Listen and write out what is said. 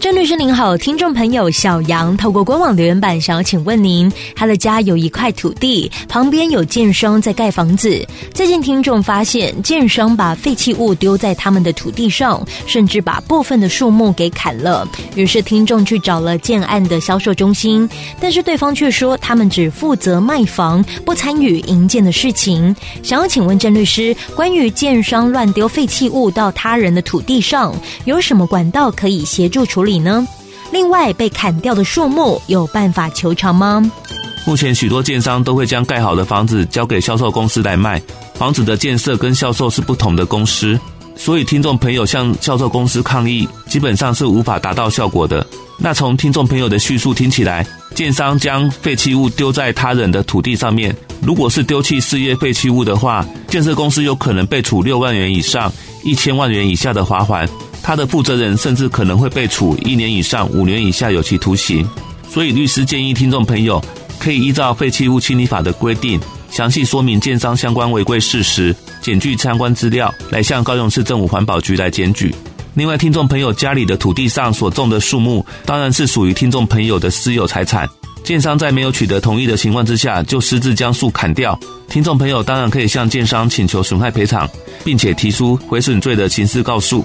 郑律师您好，听众朋友小杨透过官网留言板想要请问您，他的家有一块土地，旁边有建商在盖房子。最近听众发现建商把废弃物丢在他们的土地上，甚至把部分的树木给砍了。于是听众去找了建案的销售中心，但是对方却说他们只负责卖房，不参与营建的事情。想要请问郑律师，关于建商乱丢废弃物到他人的土地上，有什么管道可以协助处理呢？另外，被砍掉的树木有办法求偿吗？目前许多建商都会将盖好的房子交给销售公司来卖，房子的建设跟销售是不同的公司，所以听众朋友向销售公司抗议，基本上是无法达到效果的。那从听众朋友的叙述听起来，建商将废弃物丢在他人的土地上面，如果是丢弃事业废弃物的话，建设公司有可能被处六万元以上一千万元以下的罚锾。他的负责人甚至可能会被处一年以上五年以下有期徒刑，所以律师建议听众朋友可以依照废弃物清理法的规定，详细说明建商相关违规事实，检具相关资料来向高雄市政府环保局来检举。另外，听众朋友家里的土地上所种的树木，当然是属于听众朋友的私有财产，建商在没有取得同意的情况之下就私自将树砍掉，听众朋友当然可以向建商请求损害赔偿，并且提出毁损罪的刑事告诉。